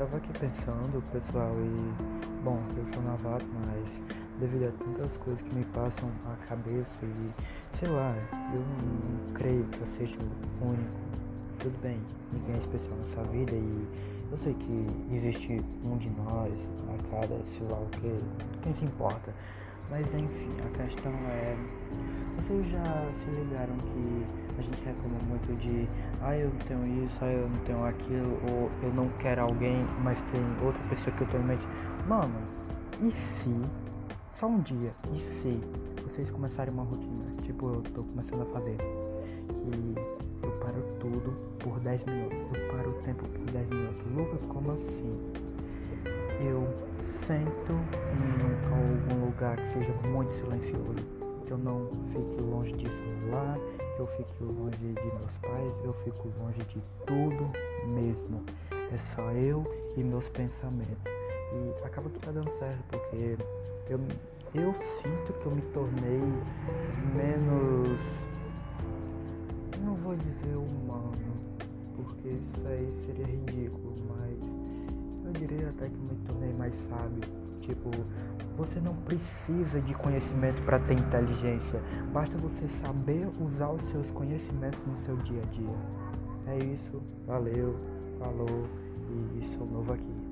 tava aqui pensando, pessoal, e bom, eu sou novato, mas devido a tantas coisas que me passam a cabeça e sei lá, eu não creio que eu seja o único. Tudo bem, ninguém é especial nessa vida e eu sei que existe um de nós a cada, sei lá o que, quem se importa. Mas enfim, a questão é. Vocês já se ligaram que a gente reclama muito de ah eu não tenho isso, ah eu não tenho aquilo, ou eu não quero alguém, mas tem outra pessoa que eu tenho em mente. Mano, e se só um dia, e se vocês começarem uma rotina, tipo eu tô começando a fazer, que eu paro tudo por 10 minutos, eu paro o tempo por 10 minutos. Lucas, como assim? Eu sento em algum lugar que seja muito silencioso, que eu não fique longe de celular, que eu fique longe de meus pais, eu fico longe de tudo mesmo. É só eu e meus pensamentos. E acaba que tá dando certo, porque eu, eu sinto que eu me tornei menos. Não vou dizer humano, porque isso aí seria ridículo, mas eu diria até que me tornei mais sábio. Tipo, você não precisa de conhecimento para ter inteligência, basta você saber usar os seus conhecimentos no seu dia a dia. É isso, valeu, falou e sou novo aqui.